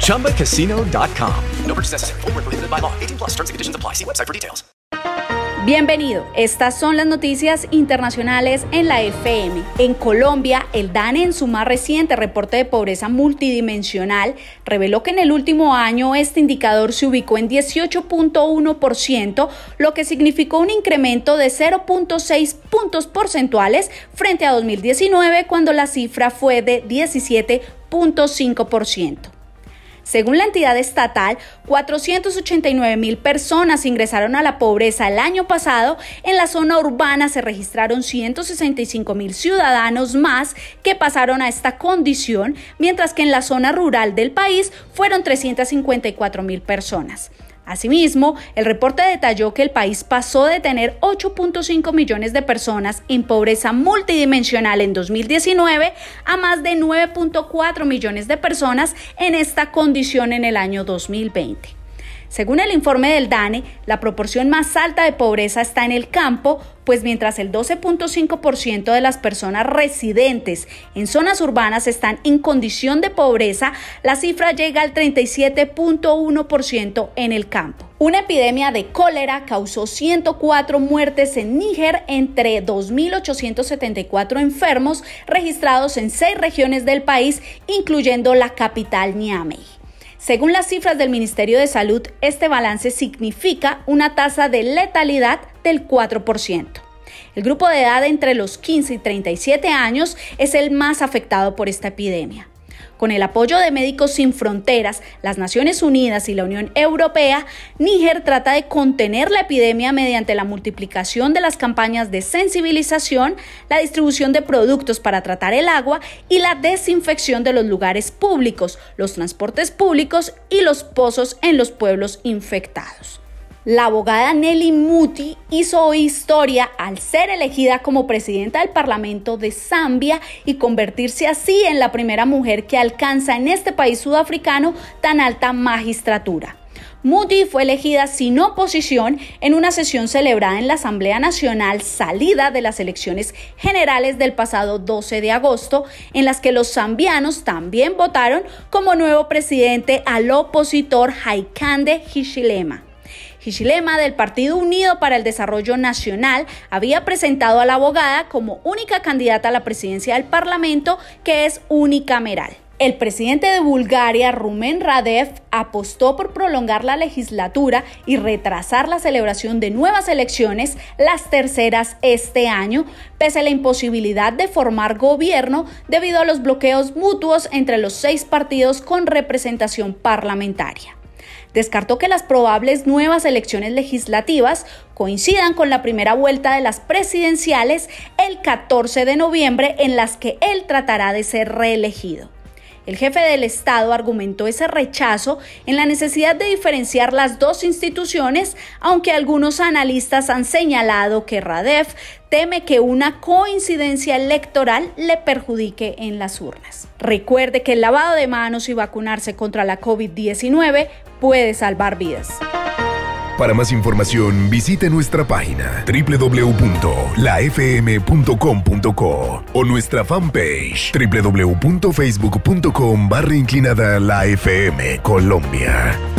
ChumbaCasino.com. No purchase necessary. Full prohibited by law. 18 plus terms and conditions apply. See website for details. Bienvenido. Estas son las noticias internacionales en la FM. En Colombia, el DANE en su más reciente reporte de pobreza multidimensional reveló que en el último año este indicador se ubicó en 18.1%, lo que significó un incremento de 0.6 puntos porcentuales frente a 2019 cuando la cifra fue de 17.5%. Según la entidad estatal, 489 mil personas ingresaron a la pobreza el año pasado. En la zona urbana se registraron 165 mil ciudadanos más que pasaron a esta condición, mientras que en la zona rural del país fueron 354 mil personas. Asimismo, el reporte detalló que el país pasó de tener 8.5 millones de personas en pobreza multidimensional en 2019 a más de 9.4 millones de personas en esta condición en el año 2020. Según el informe del DANE, la proporción más alta de pobreza está en el campo, pues mientras el 12.5% de las personas residentes en zonas urbanas están en condición de pobreza, la cifra llega al 37.1% en el campo. Una epidemia de cólera causó 104 muertes en Níger entre 2.874 enfermos registrados en seis regiones del país, incluyendo la capital Niamey. Según las cifras del Ministerio de Salud, este balance significa una tasa de letalidad del 4%. El grupo de edad entre los 15 y 37 años es el más afectado por esta epidemia. Con el apoyo de Médicos Sin Fronteras, las Naciones Unidas y la Unión Europea, Níger trata de contener la epidemia mediante la multiplicación de las campañas de sensibilización, la distribución de productos para tratar el agua y la desinfección de los lugares públicos, los transportes públicos y los pozos en los pueblos infectados. La abogada Nelly Muti hizo historia al ser elegida como presidenta del Parlamento de Zambia y convertirse así en la primera mujer que alcanza en este país sudafricano tan alta magistratura. Muti fue elegida sin oposición en una sesión celebrada en la Asamblea Nacional salida de las elecciones generales del pasado 12 de agosto, en las que los zambianos también votaron como nuevo presidente al opositor Haikande Hichilema. Hichilema del Partido Unido para el Desarrollo Nacional había presentado a la abogada como única candidata a la presidencia del Parlamento que es unicameral. El presidente de Bulgaria, Rumen Radev, apostó por prolongar la legislatura y retrasar la celebración de nuevas elecciones, las terceras este año, pese a la imposibilidad de formar gobierno debido a los bloqueos mutuos entre los seis partidos con representación parlamentaria descartó que las probables nuevas elecciones legislativas coincidan con la primera vuelta de las presidenciales el 14 de noviembre en las que él tratará de ser reelegido. El jefe del Estado argumentó ese rechazo en la necesidad de diferenciar las dos instituciones, aunque algunos analistas han señalado que Radev teme que una coincidencia electoral le perjudique en las urnas. Recuerde que el lavado de manos y vacunarse contra la COVID-19 puede salvar vidas. Para más información, visite nuestra página www.lafm.com.co o nuestra fanpage www.facebook.com barra inclinada la FM Colombia.